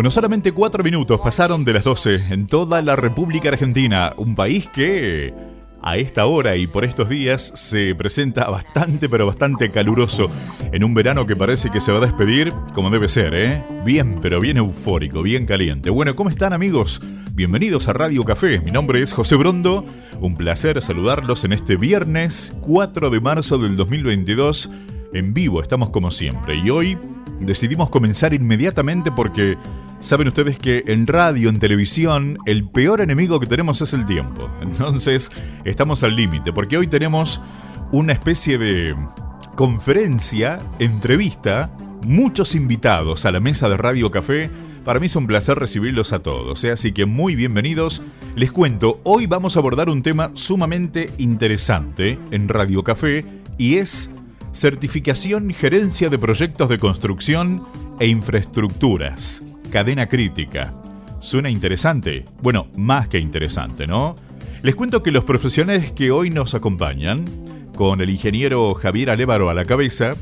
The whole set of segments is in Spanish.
Bueno, solamente cuatro minutos pasaron de las 12 en toda la República Argentina, un país que a esta hora y por estos días se presenta bastante pero bastante caluroso en un verano que parece que se va a despedir como debe ser, ¿eh? Bien, pero bien eufórico, bien caliente. Bueno, ¿cómo están amigos? Bienvenidos a Radio Café. Mi nombre es José Brondo. Un placer saludarlos en este viernes 4 de marzo del 2022. En vivo estamos como siempre y hoy decidimos comenzar inmediatamente porque Saben ustedes que en radio, en televisión, el peor enemigo que tenemos es el tiempo. Entonces, estamos al límite, porque hoy tenemos una especie de conferencia, entrevista, muchos invitados a la mesa de Radio Café. Para mí es un placer recibirlos a todos, ¿eh? así que muy bienvenidos. Les cuento, hoy vamos a abordar un tema sumamente interesante en Radio Café y es certificación gerencia de proyectos de construcción e infraestructuras cadena crítica. ¿Suena interesante? Bueno, más que interesante, ¿no? Les cuento que los profesionales que hoy nos acompañan, con el ingeniero Javier Alévaro a la cabeza,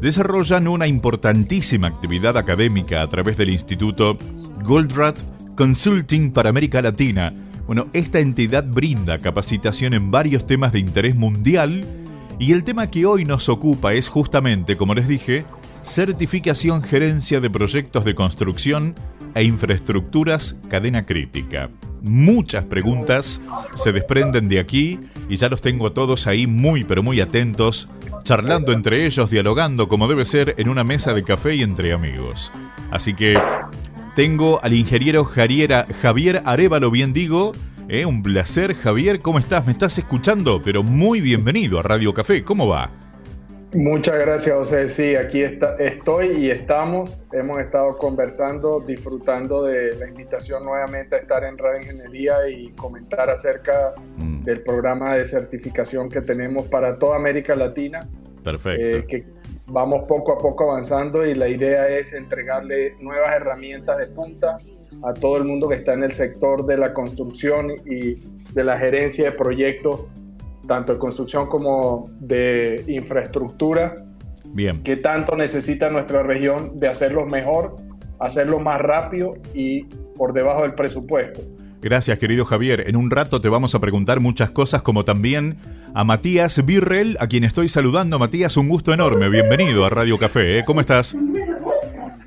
desarrollan una importantísima actividad académica a través del Instituto Goldratt Consulting para América Latina. Bueno, esta entidad brinda capacitación en varios temas de interés mundial y el tema que hoy nos ocupa es justamente, como les dije, certificación gerencia de proyectos de construcción e infraestructuras cadena crítica. Muchas preguntas se desprenden de aquí y ya los tengo a todos ahí muy pero muy atentos, charlando entre ellos, dialogando como debe ser en una mesa de café y entre amigos. Así que tengo al ingeniero Jariera, Javier Arevalo, bien digo. Eh, un placer, Javier. ¿Cómo estás? ¿Me estás escuchando? Pero muy bienvenido a Radio Café. ¿Cómo va? Muchas gracias, José. Sí, aquí está, estoy y estamos. Hemos estado conversando, disfrutando de la invitación nuevamente a estar en Radio Ingeniería y comentar acerca mm. del programa de certificación que tenemos para toda América Latina. Perfecto. Eh, que vamos poco a poco avanzando y la idea es entregarle nuevas herramientas de punta a todo el mundo que está en el sector de la construcción y de la gerencia de proyectos tanto de construcción como de infraestructura. Bien. Que tanto necesita nuestra región de hacerlo mejor, hacerlo más rápido y por debajo del presupuesto. Gracias, querido Javier. En un rato te vamos a preguntar muchas cosas, como también a Matías Birrell, a quien estoy saludando. Matías, un gusto enorme. Bienvenido a Radio Café. ¿eh? ¿Cómo estás?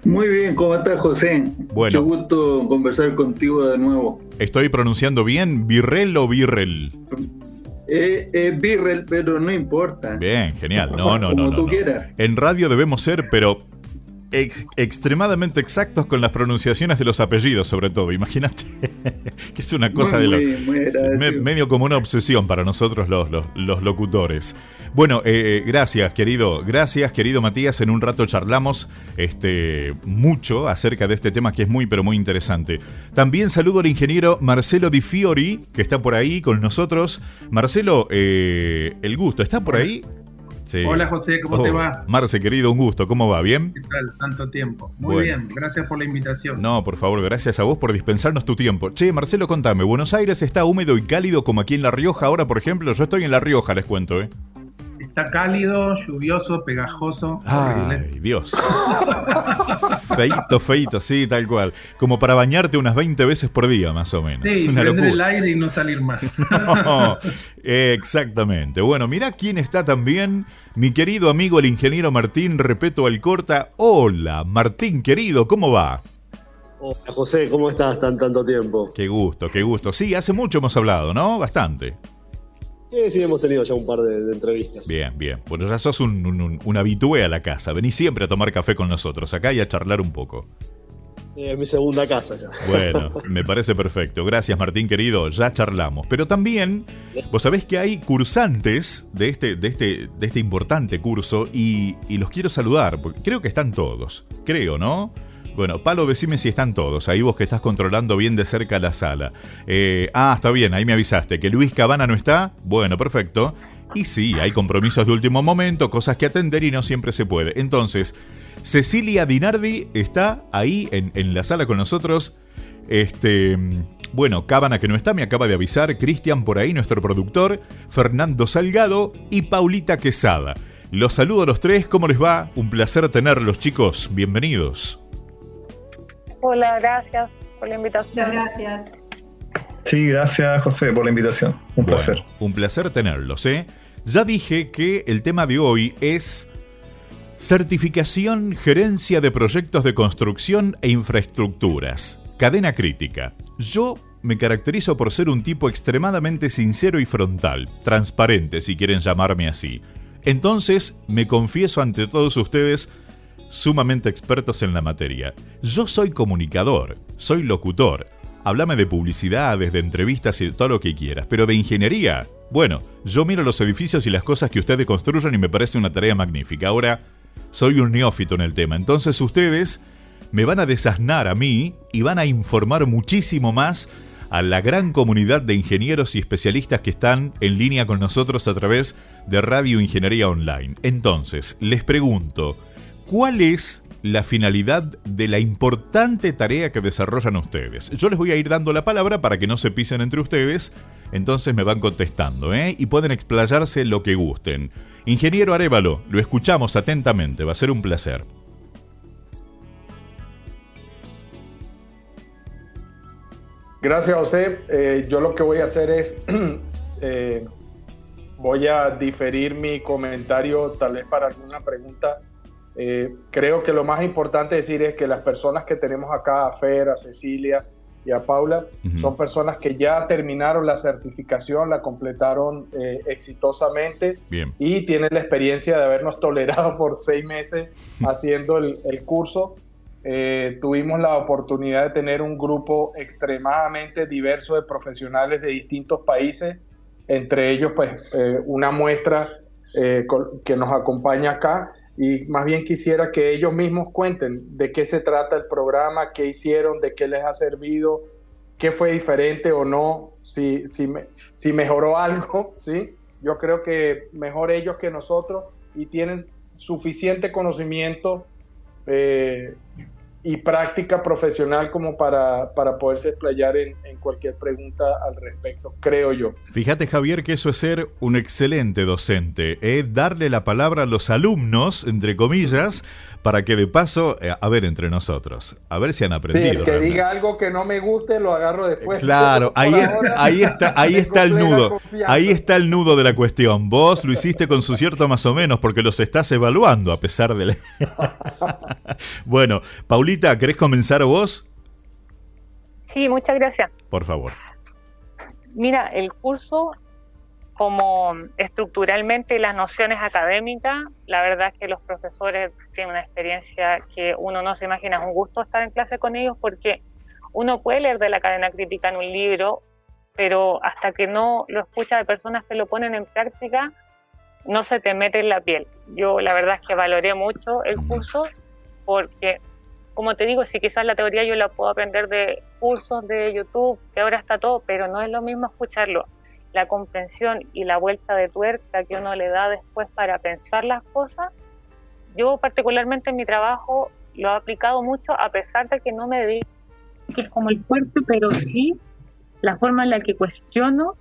Muy bien, ¿cómo estás, José? Bueno. Mucho gusto conversar contigo de nuevo. ¿Estoy pronunciando bien? ¿Birrell o Birrell? Eh, eh, Birrell, pero no importa. Bien, genial. No, no, no. Como tú quieras. En radio debemos ser, pero extremadamente exactos con las pronunciaciones de los apellidos, sobre todo. Imagínate que es una cosa de lo, medio como una obsesión para nosotros los, los, locutores. Bueno, eh, gracias, querido. Gracias, querido Matías. En un rato charlamos este, mucho acerca de este tema que es muy, pero muy interesante. También saludo al ingeniero Marcelo Di Fiori, que está por ahí con nosotros. Marcelo, eh, el gusto, ¿está por ahí? Hola José, ¿cómo te oh, va? Marce, querido, un gusto, ¿cómo va? ¿Bien? ¿Qué tal? Tanto tiempo. Muy bien, gracias por la invitación. No, por favor, gracias a vos por dispensarnos tu tiempo. Che, Marcelo, contame, ¿Buenos Aires está húmedo y cálido como aquí en La Rioja ahora, por ejemplo? Yo estoy en La Rioja, les cuento, ¿eh? Está cálido, lluvioso, pegajoso. Ay, Dios. feito, feito, sí, tal cual. Como para bañarte unas 20 veces por día, más o menos. Sí, Una prender el aire y no salir más. exactamente. Bueno, mira quién está también. Mi querido amigo el ingeniero Martín Repeto Alcorta. Hola, Martín querido, ¿cómo va? Hola José, ¿cómo estás tan tanto tiempo? Qué gusto, qué gusto. Sí, hace mucho hemos hablado, ¿no? Bastante. Sí, sí, hemos tenido ya un par de, entrevistas. Bien, bien. Bueno, ya sos un, un, un, habitué a la casa. Venís siempre a tomar café con nosotros acá y a charlar un poco. Es mi segunda casa ya. Bueno, me parece perfecto. Gracias, Martín querido. Ya charlamos. Pero también, vos sabés que hay cursantes de este, de este, de este importante curso y, y los quiero saludar, porque creo que están todos. Creo, ¿no? Bueno, Palo, decime si están todos. Ahí vos que estás controlando bien de cerca la sala. Eh, ah, está bien, ahí me avisaste. ¿Que Luis Cabana no está? Bueno, perfecto. Y sí, hay compromisos de último momento, cosas que atender y no siempre se puede. Entonces, Cecilia Dinardi está ahí en, en la sala con nosotros. Este. Bueno, Cabana que no está, me acaba de avisar. Cristian por ahí, nuestro productor. Fernando Salgado y Paulita Quesada. Los saludo a los tres, ¿cómo les va? Un placer tenerlos, chicos. Bienvenidos. Hola, gracias por la invitación. Gracias. Sí, gracias José por la invitación. Un placer. Un placer tenerlos, ¿eh? Ya dije que el tema de hoy es certificación, gerencia de proyectos de construcción e infraestructuras. Cadena crítica. Yo me caracterizo por ser un tipo extremadamente sincero y frontal, transparente si quieren llamarme así. Entonces, me confieso ante todos ustedes sumamente expertos en la materia. Yo soy comunicador, soy locutor. Háblame de publicidades, de entrevistas y todo lo que quieras, pero de ingeniería. Bueno, yo miro los edificios y las cosas que ustedes construyen y me parece una tarea magnífica. Ahora, soy un neófito en el tema, entonces ustedes me van a desasnar a mí y van a informar muchísimo más a la gran comunidad de ingenieros y especialistas que están en línea con nosotros a través de Radio Ingeniería Online. Entonces, les pregunto, ¿cuál es la finalidad de la importante tarea que desarrollan ustedes? Yo les voy a ir dando la palabra para que no se pisen entre ustedes, entonces me van contestando, ¿eh? Y pueden explayarse lo que gusten. Ingeniero Arevalo, lo escuchamos atentamente, va a ser un placer. Gracias, José. Eh, yo lo que voy a hacer es, eh, voy a diferir mi comentario tal vez para alguna pregunta. Eh, creo que lo más importante decir es que las personas que tenemos acá, a Fer, a Cecilia y a Paula, son personas que ya terminaron la certificación, la completaron exitosamente y tienen la experiencia de habernos tolerado por seis meses haciendo el, el curso. Eh, tuvimos la oportunidad de tener un grupo extremadamente diverso de profesionales de distintos países, entre ellos pues eh, una muestra eh, que nos acompaña acá y más bien quisiera que ellos mismos cuenten de qué se trata el programa, qué hicieron, de qué les ha servido, qué fue diferente o no, si, si, si mejoró algo, ¿sí? Yo creo que mejor ellos que nosotros y tienen suficiente conocimiento eh, y práctica profesional como para, para poderse explayar en, en, cualquier pregunta al respecto, creo yo. Fíjate Javier que eso es ser un excelente docente, es darle la palabra a los alumnos, entre comillas, para que de paso, eh, a ver entre nosotros, a ver si han aprendido. Sí, el que diga algo que no me guste lo agarro después. Claro, ahí, ahí está, ahí está el nudo, ahí está el nudo de la cuestión. Vos lo hiciste con su cierto más o menos porque los estás evaluando a pesar de... bueno, Paulita, ¿querés comenzar vos? Sí, muchas gracias. Por favor. Mira, el curso como estructuralmente las nociones académicas, la verdad es que los profesores tienen una experiencia que uno no se imagina. Es un gusto estar en clase con ellos porque uno puede leer de la cadena crítica en un libro, pero hasta que no lo escucha de personas que lo ponen en práctica, no se te mete en la piel. Yo la verdad es que valoré mucho el curso porque, como te digo, si quizás la teoría yo la puedo aprender de cursos de YouTube, que ahora está todo, pero no es lo mismo escucharlo la comprensión y la vuelta de tuerca que uno le da después para pensar las cosas, yo particularmente en mi trabajo lo he aplicado mucho a pesar de que no me dedico como el fuerte, pero sí la forma en la que cuestiono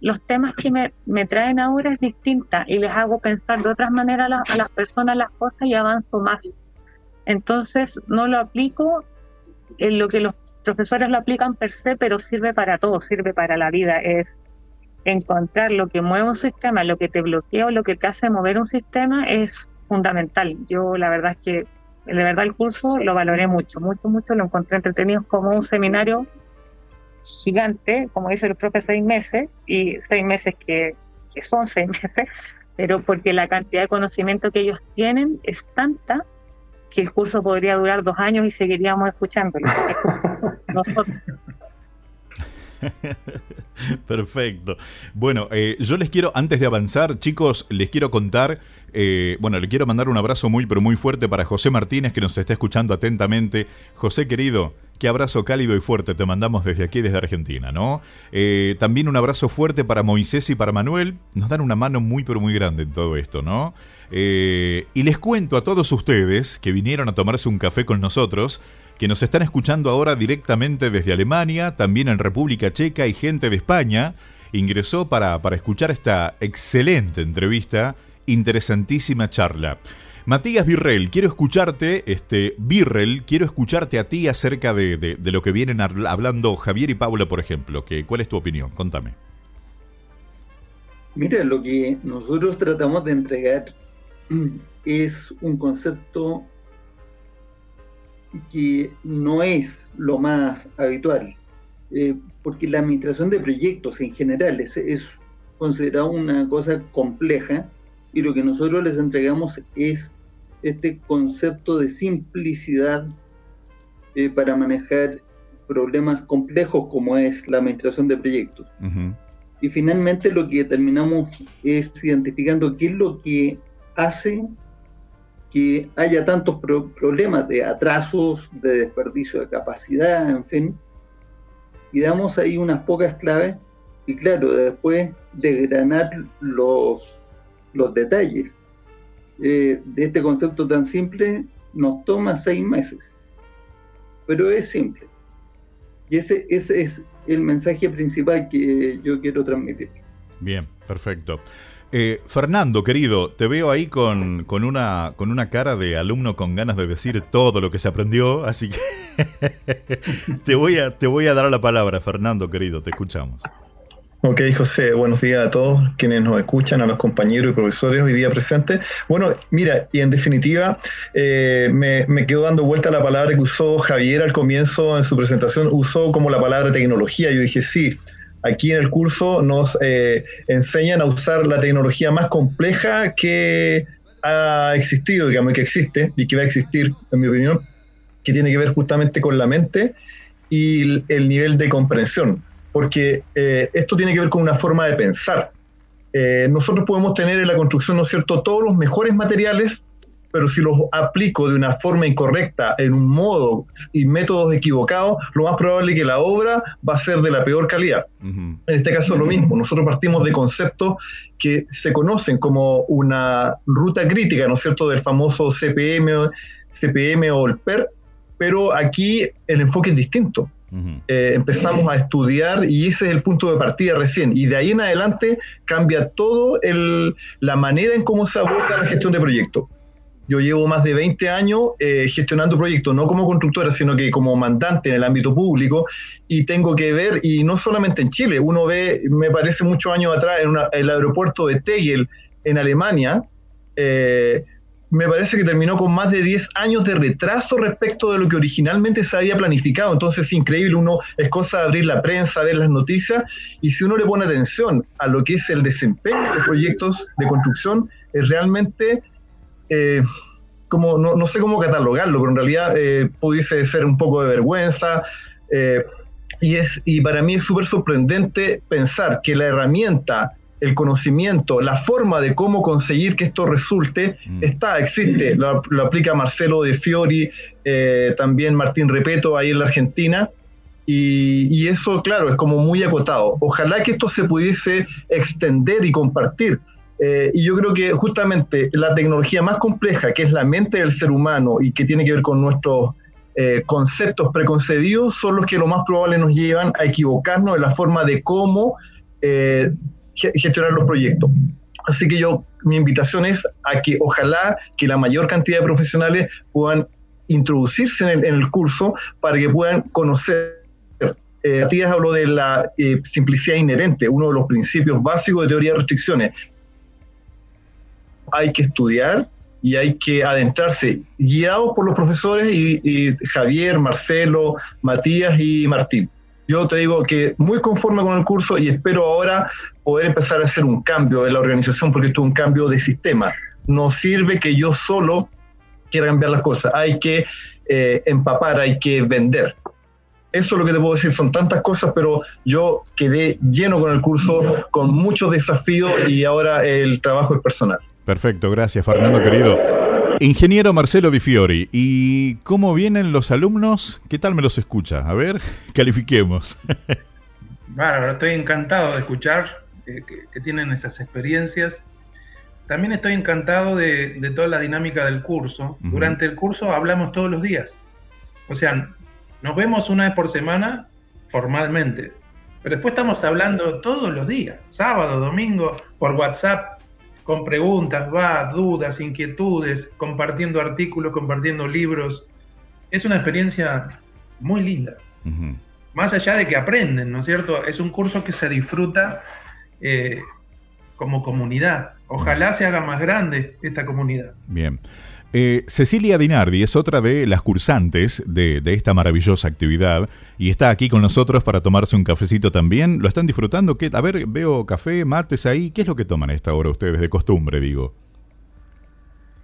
los temas que me, me traen ahora es distinta y les hago pensar de otras maneras a las personas las cosas y avanzo más. Entonces no lo aplico en lo que los profesores lo aplican per se, pero sirve para todo, sirve para la vida. Es encontrar lo que mueve un sistema, lo que te bloquea o lo que te hace mover un sistema es fundamental. Yo la verdad es que de verdad el curso lo valoré mucho, mucho, mucho, lo encontré entretenido como un seminario gigante, como dice el profe, seis meses, y seis meses que, que son seis meses, pero porque la cantidad de conocimiento que ellos tienen es tanta que el curso podría durar dos años y seguiríamos escuchándolo. Nosotros, Perfecto. Bueno, eh, yo les quiero, antes de avanzar, chicos, les quiero contar, eh, bueno, le quiero mandar un abrazo muy, pero muy fuerte para José Martínez, que nos está escuchando atentamente. José, querido, qué abrazo cálido y fuerte te mandamos desde aquí, desde Argentina, ¿no? Eh, también un abrazo fuerte para Moisés y para Manuel. Nos dan una mano muy, pero muy grande en todo esto, ¿no? y les cuento a todos ustedes que vinieron a tomarse un café con nosotros, que nos están escuchando ahora directamente desde Alemania, también en República Checa y gente de España, ingresó para, para escuchar esta excelente entrevista, interesantísima charla. Matías Virrell, quiero escucharte, este, Virrell, quiero escucharte a ti acerca de, lo que vienen hablando Javier y Pablo, por ejemplo. Que, ¿Cuál es tu opinión? Contame. Mira, lo que nosotros tratamos de entregar es un concepto que no es lo más habitual, eh, porque la administración de proyectos en general es, es considerada una cosa compleja y lo que nosotros les entregamos es este concepto de simplicidad eh, para manejar problemas complejos como es la administración de proyectos. Y finalmente lo que terminamos es identificando qué es lo que hace que haya tantos problemas de atrasos, de desperdicio de capacidad, en fin. Y damos ahí unas pocas claves y claro, después de granar los, los detalles eh, de este concepto tan simple, nos toma seis meses. Pero es simple. Y ese, ese es el mensaje principal que yo quiero transmitir. Bien, perfecto. Eh, Fernando, querido, te veo ahí con, con, una, con una cara de alumno con ganas de decir todo lo que se aprendió, así que te, voy a, te voy a dar la palabra, Fernando, querido, te escuchamos. Ok, José, buenos días a todos quienes nos escuchan, a los compañeros y profesores hoy día presentes. Bueno, mira, y en definitiva, eh, me, me quedo dando vuelta a la palabra que usó Javier al comienzo en su presentación, usó como la palabra tecnología. Yo dije, sí, Aquí en el curso nos eh, enseñan a usar la tecnología más compleja que ha existido, digamos, que existe y que va a existir, en mi opinión, que tiene que ver justamente con la mente y el nivel de comprensión, porque eh, esto tiene que ver con una forma de pensar. Eh, nosotros podemos tener en la construcción, ¿no es cierto?, todos los mejores materiales pero si los aplico de una forma incorrecta, en un modo y métodos equivocados, lo más probable es que la obra va a ser de la peor calidad. En este caso lo mismo, nosotros partimos de conceptos que se conocen como una ruta crítica, ¿no es cierto?, del famoso CPM, CPM o el PER, pero aquí el enfoque es distinto. Eh, empezamos a estudiar y ese es el punto de partida recién. Y de ahí en adelante cambia todo el, la manera en cómo se aborda la gestión de proyectos. Yo llevo más de 20 años eh, gestionando proyectos, no como constructora, sino que como mandante en el ámbito público, y tengo que ver, y no solamente en Chile, uno ve, me parece muchos años atrás, en el aeropuerto de Tegel, en Alemania, eh, me parece que terminó con más de 10 años de retraso respecto de lo que originalmente se había planificado. Entonces es increíble, uno es cosa de abrir la prensa, ver las noticias, y si uno le pone atención a lo que es el desempeño de proyectos de construcción, es realmente eh, como, no, sé cómo catalogarlo, pero en realidad eh, pudiese ser un poco de vergüenza. Eh, y, es, y para mí es súper sorprendente pensar que la herramienta, el conocimiento, la forma de cómo conseguir que esto resulte, mm. está, existe. Lo, aplica Marcelo de Fiori, también Martín Repeto ahí en la Argentina. Y, y, eso, claro, es como muy acotado. Ojalá que esto se pudiese extender y compartir, eh, y yo creo que justamente la tecnología más compleja, que es la mente del ser humano y que tiene que ver con nuestros eh, conceptos preconcebidos, son los que lo más probable nos llevan a equivocarnos en la forma de cómo eh, gestionar los proyectos. Así que yo, mi invitación es a que ojalá que la mayor cantidad de profesionales puedan introducirse en el, curso para que puedan conocer eh, habló de la simplicidad inherente, uno de los principios básicos de teoría de restricciones hay que estudiar y hay que adentrarse, guiados por los profesores y, Javier, Marcelo, Matías y Martín. Yo te digo que muy conforme con el curso y espero ahora poder empezar a hacer un cambio en la organización porque esto es un cambio de sistema. No sirve que yo solo quiera cambiar las cosas, hay que eh, empapar, hay que vender. Eso es lo que te puedo decir, son tantas cosas, pero yo quedé lleno con el curso, con muchos desafíos y ahora el trabajo es personal. Perfecto, gracias Fernando querido. Ingeniero Marcelo Di Fiori, ¿y cómo vienen los alumnos? ¿Qué tal me los escucha? A ver, califiquemos. Bárbaro, estoy encantado de escuchar que, tienen esas experiencias. También estoy encantado de, toda la dinámica del curso. Durante el curso hablamos todos los días. O sea, nos vemos una vez por semana formalmente, pero después estamos hablando todos los días, sábado, domingo, por WhatsApp, con preguntas, va, dudas, inquietudes, compartiendo artículos, compartiendo libros. Es una experiencia muy linda. Más allá de que aprenden, ¿no es cierto? Es un curso que se disfruta eh, como comunidad. Ojalá se haga más grande esta comunidad. Bien. Eh, Cecilia Dinardi es otra de las cursantes de, esta maravillosa actividad y está aquí con nosotros para tomarse un cafecito también. ¿Lo están disfrutando? ¿Qué? A ver, veo café, mates ahí. ¿Qué es lo que toman a esta hora ustedes de costumbre, digo?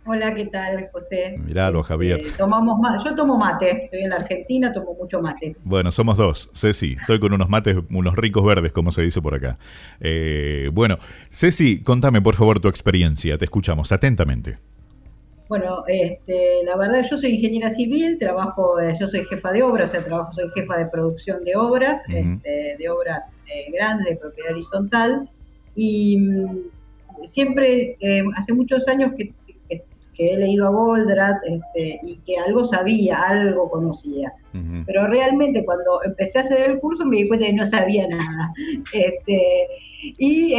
Hola, ¿qué tal, José? Miralo, Javier. Eh, tomamos Yo tomo mate, estoy en la Argentina, tomo mucho mate. Bueno, somos dos. Ceci, estoy con unos mates, unos ricos verdes, como se dice por acá. Eh, bueno, Ceci, contame por favor tu experiencia, te escuchamos atentamente. Bueno, este, la verdad yo soy ingeniera civil, trabajo, eh, yo soy jefa de obras, o sea, trabajo, soy jefa de producción de obras, este, de obras eh, grandes, de propiedad horizontal, y mm, siempre, eh, hace muchos años que, he leído a Goldratt este, y que algo sabía, algo conocía, pero realmente cuando empecé a hacer el curso me di cuenta que no sabía nada, este, y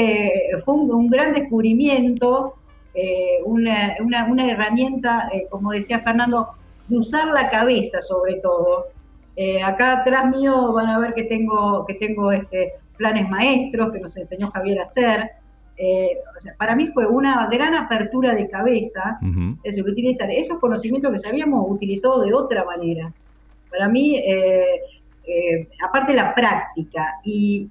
fue un gran descubrimiento eh, una, una, herramienta, eh, como decía Fernando, de usar la cabeza sobre todo. Eh, acá atrás mío van a ver que tengo, que tengo este, planes maestros que nos enseñó Javier a hacer. para mí fue una gran apertura de cabeza, es utilizar esos conocimientos que sabíamos utilizado de otra manera. Para mí, aparte la práctica y,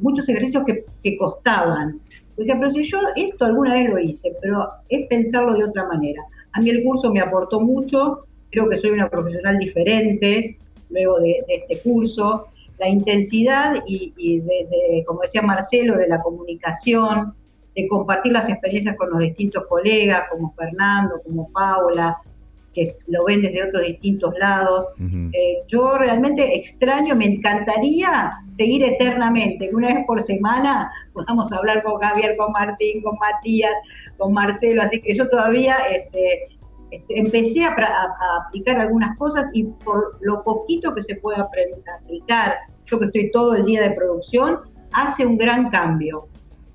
muchos ejercicios que, que costaban, Decía, pero si yo esto alguna vez lo hice, pero es pensarlo de otra manera. A mí el curso me aportó mucho, creo que soy una profesional diferente luego de, este curso. La intensidad y, de, como decía Marcelo, de la comunicación, de compartir las experiencias con los distintos colegas, como Fernando, como Paula, que lo ven desde otros distintos lados. Eh, yo realmente extraño, me encantaría seguir eternamente, que una vez por semana podamos hablar con Javier, con Martín, con Matías, con Marcelo, así que yo todavía este, este, empecé a, aplicar algunas cosas y por lo poquito que se puede aplicar, yo que estoy todo el día de producción, hace un gran cambio.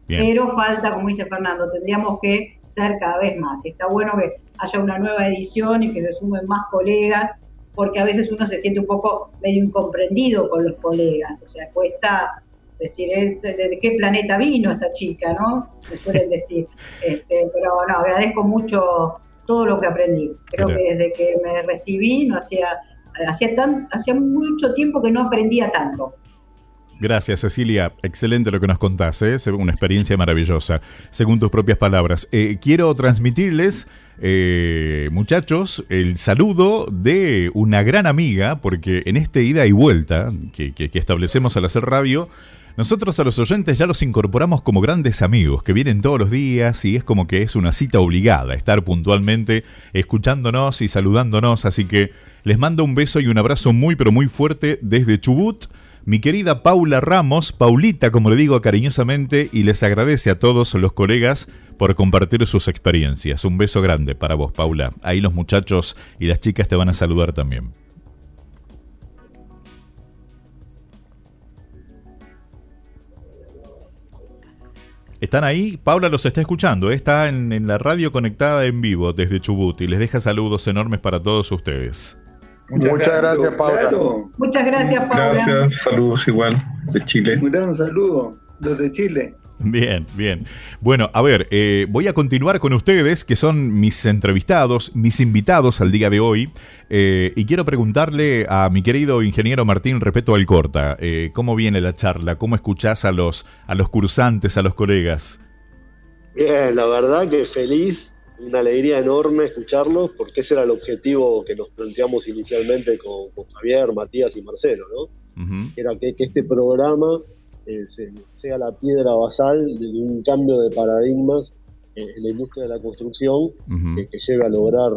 Pero falta, como dice Fernando, tendríamos que ser cada vez más. Está bueno que haya una nueva edición y que se sumen más colegas, porque a veces uno se siente un poco medio incomprendido con los colegas, o sea, cuesta decir, ¿de qué planeta vino esta chica, no? Me suelen decir. Este, pero bueno, agradezco mucho todo lo que aprendí. Creo que desde que me recibí, no hacía, hacía, tan, hacía mucho tiempo que no aprendía tanto. Gracias, Cecilia. Excelente lo que nos contás, ¿eh? una experiencia maravillosa, según tus propias palabras. Eh, quiero transmitirles, eh, muchachos, el saludo de una gran amiga, porque en este ida y vuelta que, establecemos al hacer radio, nosotros a los oyentes ya los incorporamos como grandes amigos que vienen todos los días y es como que es una cita obligada estar puntualmente escuchándonos y saludándonos. Así que les mando un beso y un abrazo muy pero muy fuerte desde Chubut mi querida Paula Ramos, Paulita como le digo cariñosamente, y les agradece a todos los colegas por compartir sus experiencias. Un beso grande para vos, Paula. Ahí los muchachos y las chicas te van a saludar también. Están ahí, Paula los está escuchando, está en la radio conectada en vivo desde Chubut y les deja saludos enormes para todos ustedes. Muchas, gracias, Paula. Muchas gracias, Paula. Gracias, saludos igual de Chile. Un gran saludo desde Chile. Bien, bien. Bueno, a ver, eh, voy a continuar con ustedes, que son mis entrevistados, mis invitados al día de hoy, eh, y quiero preguntarle a mi querido ingeniero Martín Repeto Alcorta, eh, ¿cómo viene la charla? ¿Cómo escuchás a los, a los cursantes, a los colegas? Bien, la verdad que feliz una alegría enorme escucharlos, porque ese era el objetivo que nos planteamos inicialmente con, Javier, Matías y Marcelo, ¿no? Era que, este programa eh, sea la piedra basal de un cambio de paradigmas en la industria de la construcción que, lleve a lograr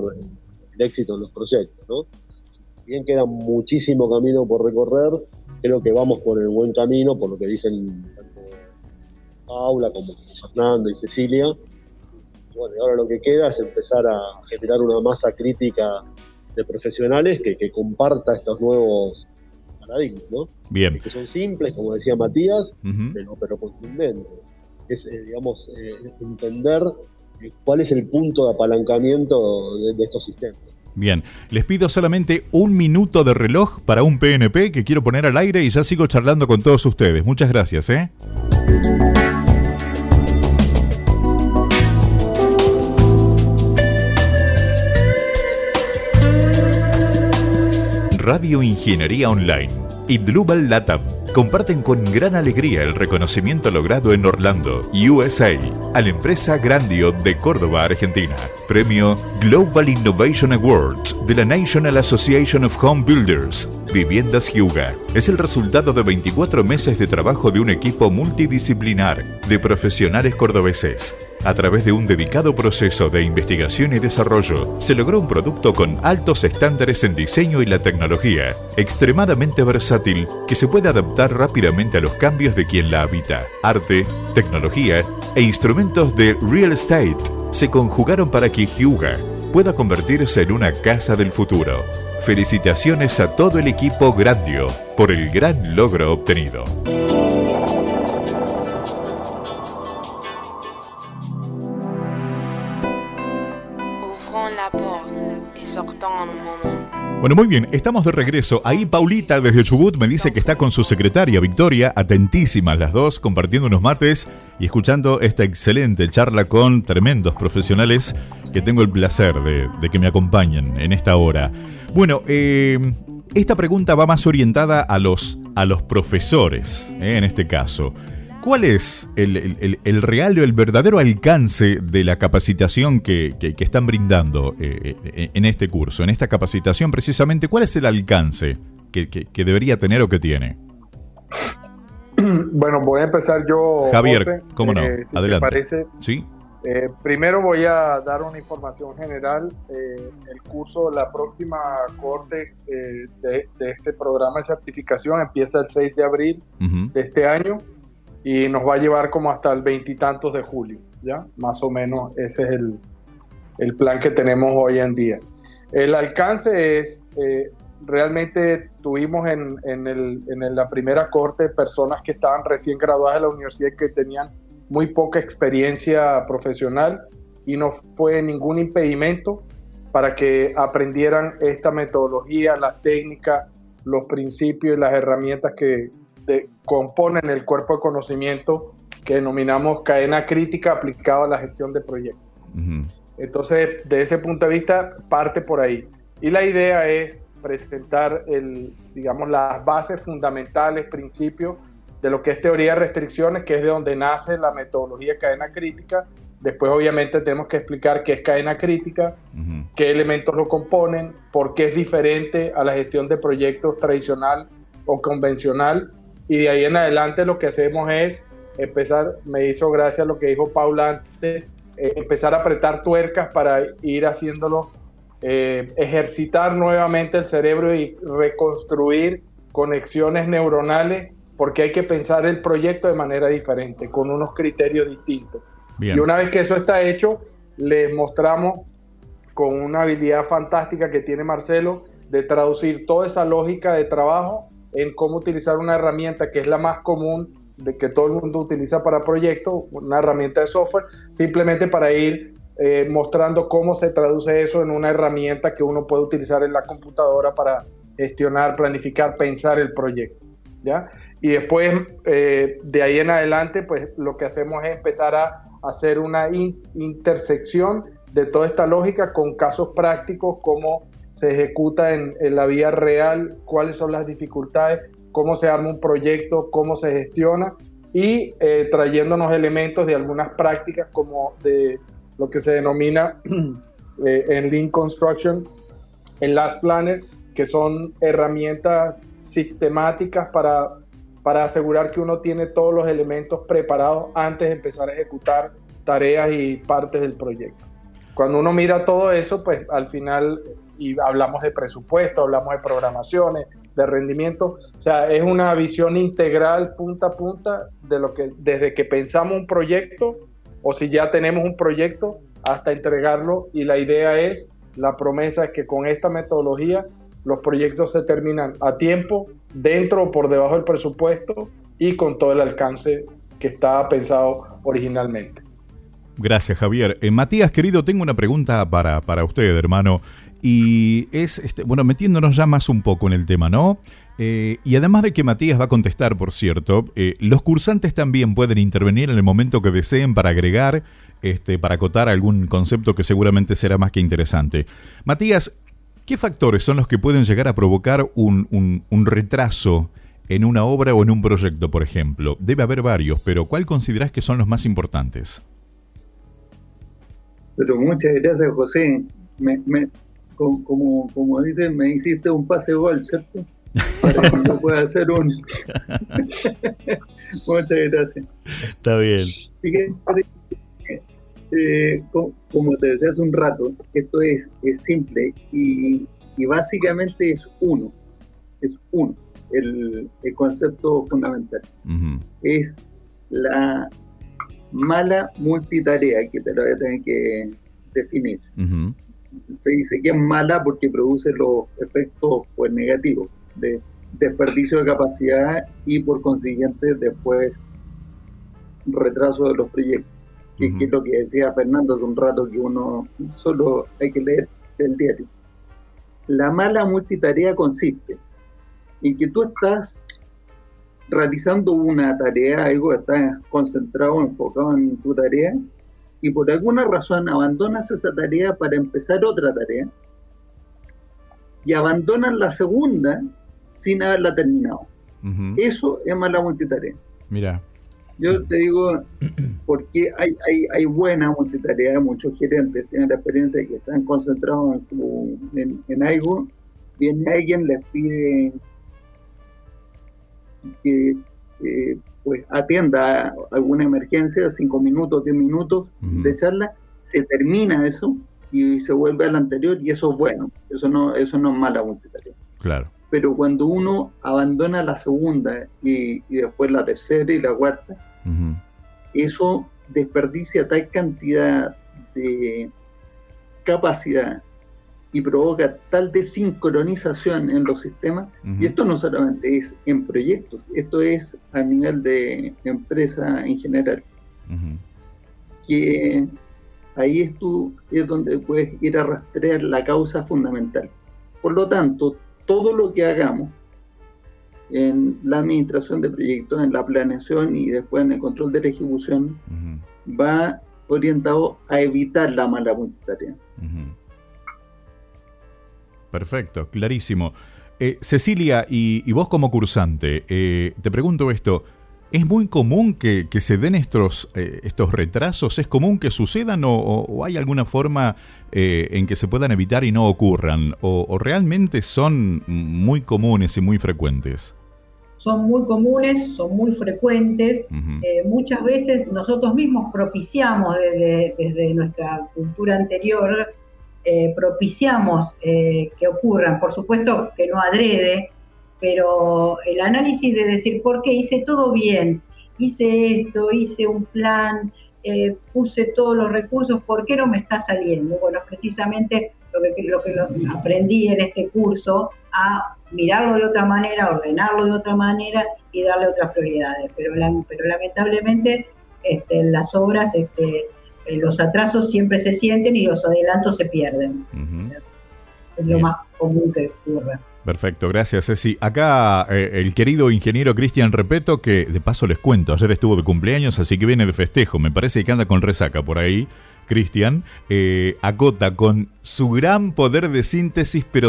el éxito en los proyectos, ¿no? Bien queda muchísimo camino por recorrer, creo que vamos por el buen camino, por lo que dicen tanto Paula como Fernando y Cecilia, bueno, ahora lo que queda es empezar a generar una masa crítica de profesionales que, comparta estos nuevos paradigmas, ¿no? Bien. Que son simples, como decía Matías, pero, pero contundentes. Es, eh, digamos, eh, entender cuál es el punto de apalancamiento de, estos sistemas. Bien, les pido solamente un minuto de reloj para un PNP que quiero poner al aire y ya sigo charlando con todos ustedes. Muchas gracias, ¿eh? Radio Ingeniería Online y Global Latam comparten con gran alegría el reconocimiento logrado en Orlando, USA, a la empresa Grandio de Córdoba, Argentina. Premio Global Innovation Awards de la National Association of Home Builders. Viviendas Hyuga es el resultado de 24 meses de trabajo de un equipo multidisciplinar de profesionales cordobeses. A través de un dedicado proceso de investigación y desarrollo, se logró un producto con altos estándares en diseño y la tecnología, extremadamente versátil, que se puede adaptar rápidamente a los cambios de quien la habita. Arte, tecnología e instrumentos de real estate se conjugaron para que Hyuga pueda convertirse en una casa del futuro. Felicitaciones a todo el equipo Grandio por el gran logro obtenido. Bueno, muy bien, estamos de regreso. Ahí Paulita desde Chubut me dice que está con su secretaria Victoria, atentísimas las dos, compartiendo unos mates y escuchando esta excelente charla con tremendos profesionales que tengo el placer de, que me acompañen en esta hora. Bueno, eh, esta pregunta va más orientada a los, a los profesores, eh, en este caso. ¿Cuál es el, real o el verdadero alcance de la capacitación que, están brindando eh, eh, en este curso, en esta capacitación precisamente? ¿Cuál es el alcance que, debería tener o que tiene? Bueno, voy a empezar yo. Javier, ¿cómo no? Eh, Adelante. parece, sí. primero voy a dar una información general. el curso, la próxima corte de, este programa de certificación empieza el 6 de abril de este año y nos va a llevar como hasta el veintitantos de julio, ¿ya? Más o menos ese es el, el, plan que tenemos hoy en día. El alcance es, eh, realmente tuvimos en, en, el, en la primera corte personas que estaban recién graduadas de la universidad que tenían muy poca experiencia profesional y no fue ningún impedimento para que aprendieran esta metodología, la técnica, los principios y las herramientas que, componen el cuerpo de conocimiento que denominamos cadena crítica aplicada a la gestión de proyectos. Entonces, de ese punto de vista, parte por ahí. Y la idea es presentar el, digamos, las bases fundamentales, principios de lo que es teoría de restricciones, que es de donde nace la metodología de cadena crítica. Después, obviamente, tenemos que explicar qué es cadena crítica, qué elementos lo componen, por qué es diferente a la gestión de proyectos tradicional o convencional y de ahí en adelante lo que hacemos es empezar, me hizo gracia lo que dijo Paula antes, eh, empezar a apretar tuercas para ir haciéndolo, eh, ejercitar nuevamente el cerebro y reconstruir conexiones neuronales, porque hay que pensar el proyecto de manera diferente, con unos criterios distintos. Y una vez que eso está hecho, les mostramos con una habilidad fantástica que tiene Marcelo de traducir toda esa lógica de trabajo en cómo utilizar una herramienta que es la más común de que todo el mundo utiliza para proyectos, una herramienta de software, simplemente para ir eh, mostrando cómo se traduce eso en una herramienta que uno puede utilizar en la computadora para gestionar, planificar, pensar el proyecto. ¿ya? Y después, eh, de ahí en adelante, pues lo que hacemos es empezar a hacer una intersección de toda esta lógica con casos prácticos como se ejecuta en, la vía real, cuáles son las dificultades, cómo se arma un proyecto, cómo se gestiona y eh, trayéndonos elementos de algunas prácticas como de lo que se denomina eh, en Lean Construction, en Last Planner, que son herramientas sistemáticas para, para asegurar que uno tiene todos los elementos preparados antes de empezar a ejecutar tareas y partes del proyecto. Cuando uno mira todo eso, pues al final y hablamos de presupuesto, hablamos de programaciones, de rendimiento. O sea, es una visión integral punta a punta de lo que desde que pensamos un proyecto o si ya tenemos un proyecto hasta entregarlo y la idea es, la promesa es que con esta metodología los proyectos se terminan a tiempo, dentro o por debajo del presupuesto y con todo el alcance que estaba pensado originalmente. Gracias, Javier. Eh, Matías, querido, tengo una pregunta para, para usted, hermano. Y es, este, bueno, metiéndonos ya más un poco en el tema, ¿no? Eh, y además de que Matías va a contestar, por cierto, eh, los cursantes también pueden intervenir en el momento que deseen para agregar, este, para acotar algún concepto que seguramente será más que interesante. Matías, ¿qué factores son los que pueden llegar a provocar un, un retraso en una obra o en un proyecto, por ejemplo? Debe haber varios, pero ¿cuál consideras que son los más importantes? Pero muchas gracias, José. Me, me, como, como, dicen, me hiciste un pase gol, ¿cierto? Para que yo pueda hacer un. muchas gracias. Está bien. Eh, como te decía hace un rato, esto es, es simple y, y básicamente es uno. Es uno el, concepto fundamental. Es la mala multitarea, que te lo voy a tener que definir. Se dice que es mala porque produce los efectos pues, negativos de desperdicio de capacidad y por consiguiente después retraso de los proyectos. Que, es lo que decía Fernando hace un rato, que uno solo hay que leer el diario. La mala multitarea consiste en que tú estás realizando una tarea, algo, estás concentrado, enfocado en tu tarea, y por alguna razón abandonas esa tarea para empezar otra tarea, y abandonas la segunda sin haberla terminado. Eso es mala multitarea. Mira. Yo te digo, porque hay, hay, hay buena multitarea, muchos gerentes tienen la experiencia de que están concentrados en, su, en, en algo, viene alguien, les pide que pues atienda alguna emergencia, cinco minutos, diez minutos de charla, se termina eso y se vuelve al anterior y eso es bueno, eso no, eso no es mala multitarea. Claro. Pero cuando uno abandona la segunda y, después la tercera y la cuarta, eso desperdicia tal cantidad de capacidad y provoca tal desincronización en los sistemas, y esto no solamente es en proyectos, esto es a nivel de empresa en general, que ahí es, tú, es donde puedes ir a rastrear la causa fundamental. Por lo tanto, todo lo que hagamos en la administración de proyectos, en la planeación y después en el control de la ejecución, va orientado a evitar la mala multitarea. Perfecto, clarísimo. Eh, Cecilia, y, vos como cursante, eh, te pregunto esto, ¿es muy común que, se den estos, eh, estos retrasos? ¿Es común que sucedan o, hay alguna forma en que se puedan evitar y no ocurran? ¿O, realmente son muy comunes y muy frecuentes? Son muy comunes, son muy frecuentes. muchas veces nosotros mismos propiciamos desde, desde nuestra cultura anterior eh, propiciamos eh, que ocurran, por supuesto que no adrede, pero el análisis de decir, ¿por qué hice todo bien? Hice esto, hice un plan, eh, puse todos los recursos, ¿por qué no me está saliendo? Bueno, precisamente lo que, lo aprendí en este curso a mirarlo de otra manera, ordenarlo de otra manera y darle otras prioridades. Pero, pero lamentablemente este, las obras este, los atrasos siempre se sienten y los adelantos se pierden. Es lo más común que ocurre. Perfecto, gracias Ceci. Acá eh, el querido ingeniero Cristian Repeto, que de paso les cuento, ayer estuvo de cumpleaños, así que viene de festejo, me parece que anda con resaca por ahí. Cristian, eh, acota con su gran poder de síntesis, pero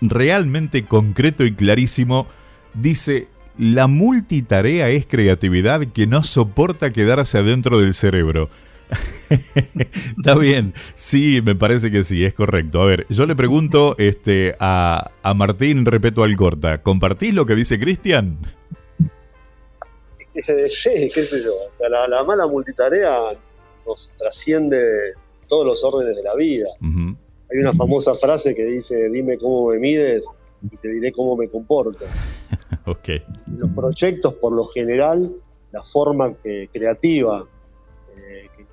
realmente concreto y clarísimo, dice, la multitarea es creatividad que no soporta quedarse adentro del cerebro. Está bien, sí, me parece que sí, es correcto. A ver, yo le pregunto este, a, Martín Repeto Alcorta, ¿compartís lo que dice Cristian? Sí, qué sé yo. la, mala multitarea nos trasciende todos los órdenes de la vida. Hay una famosa frase que dice, dime cómo me mides y te diré cómo me comporto. ok. Los proyectos, por lo general, la forma creativa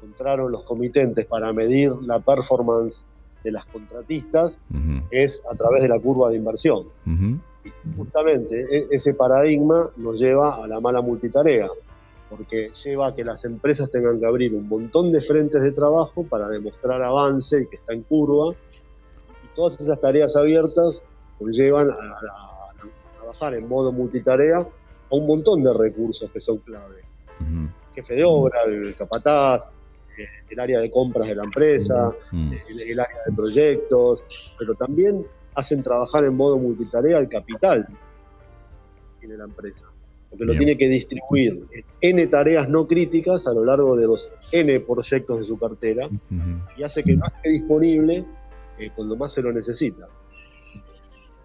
encontraron los comitentes para medir la performance de las contratistas es a través de la curva de inversión. Justamente e, ese paradigma nos lleva a la mala multitarea, porque lleva a que las empresas tengan que abrir un montón de frentes de trabajo para demostrar avance y que está en curva. Y todas esas tareas abiertas llevan a, trabajar en modo multitarea a un montón de recursos que son clave. Jefe de obra, el capataz, el área de compras de la empresa, el, área de proyectos, pero también hacen trabajar en modo multitarea el capital de la empresa porque lo tiene que distribuir en N tareas no críticas a lo largo de los N proyectos de su cartera y hace que no esté disponible eh, cuando más se lo necesita.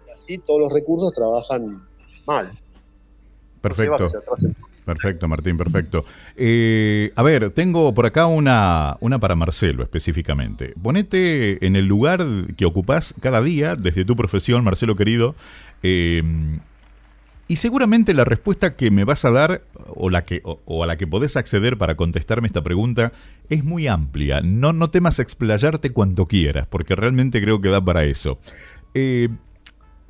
Y así todos los recursos trabajan mal. Perfecto. Perfecto, Martín, perfecto. Eh, a ver, tengo por acá una, una para Marcelo específicamente. Ponete en el lugar que ocupás cada día, desde tu profesión, Marcelo querido, eh, y seguramente la respuesta que me vas a dar o, la que, o, a la que podés acceder para contestarme esta pregunta es muy amplia. No, no temas explayarte cuanto quieras, porque realmente creo que da para eso. Eh,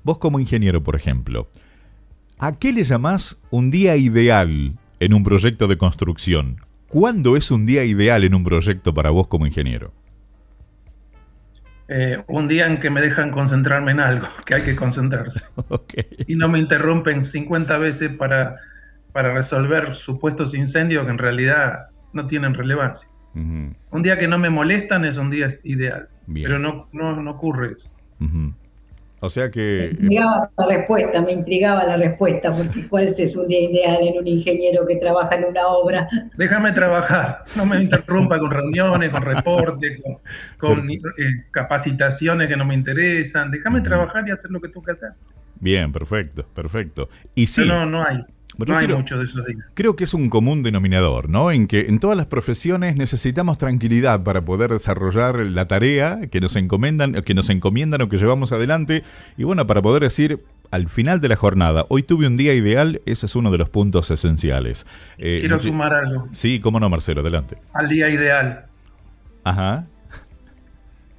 vos como ingeniero, por ejemplo, ¿a qué le llamás un día ideal en un proyecto de construcción? ¿Cuándo es un día ideal en un proyecto para vos como ingeniero? Eh, un día en que me dejan concentrarme en algo, que hay que concentrarse. Y no me interrumpen 50 veces para, para resolver supuestos incendios que en realidad no tienen relevancia. Un día que no me molestan es un día ideal, pero no, no, ocurre eso. O sea que... Me intrigaba la respuesta, me intrigaba la respuesta, porque ¿cuál es un día ideal en un ingeniero que trabaja en una obra? Déjame trabajar, no me interrumpa con reuniones, con reportes, con, eh, capacitaciones que no me interesan, déjame trabajar y hacer lo que tengo que hacer. Bien, perfecto, perfecto. Y sí, no, no hay. No hay mucho de esos días. Creo que es un común denominador, ¿no? En que en todas las profesiones necesitamos tranquilidad para poder desarrollar la tarea que nos encomiendan, que nos encomiendan o que llevamos adelante. Y bueno, para poder decir al final de la jornada, hoy tuve un día ideal, ese es uno de los puntos esenciales. Eh, Quiero sumar algo. Sí, cómo no, Marcelo, adelante. Al día ideal. Ajá.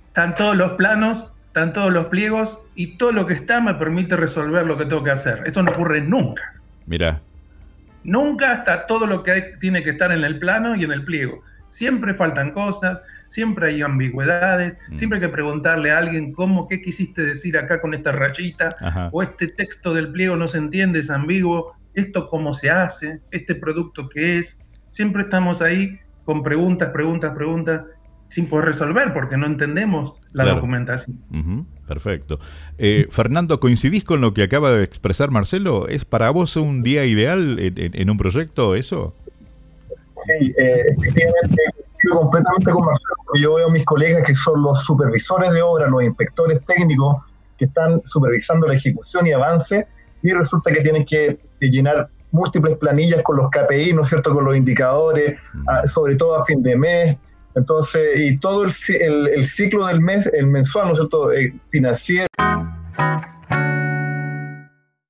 Están todos los planos, están todos los pliegos y todo lo que está me permite resolver lo que tengo que hacer. Esto no ocurre nunca. Mira, Nunca está todo lo que tiene que estar en el plano y en el pliego. Siempre faltan cosas, siempre hay ambigüedades, mm. siempre hay que preguntarle a alguien cómo, qué quisiste decir acá con esta rayita, o este texto del pliego no se entiende, es ambiguo, esto cómo se hace, este producto qué es. Siempre estamos ahí con preguntas, preguntas, preguntas, sin poder resolver porque no entendemos la documentación. Perfecto. Eh, Fernando, ¿coincidís con lo que acaba de expresar Marcelo? ¿Es para vos un día ideal en, un proyecto eso? Sí, eh, completamente con Marcelo, porque yo veo a mis colegas que son los supervisores de obra, los inspectores técnicos que están supervisando la ejecución y avance, y resulta que tienen que llenar múltiples planillas con los KPI, ¿no es cierto?, con los indicadores, sobre todo a fin de mes, entonces, y todo el, el, ciclo del mes, el mensual, ¿no es cierto?, eh, financiero.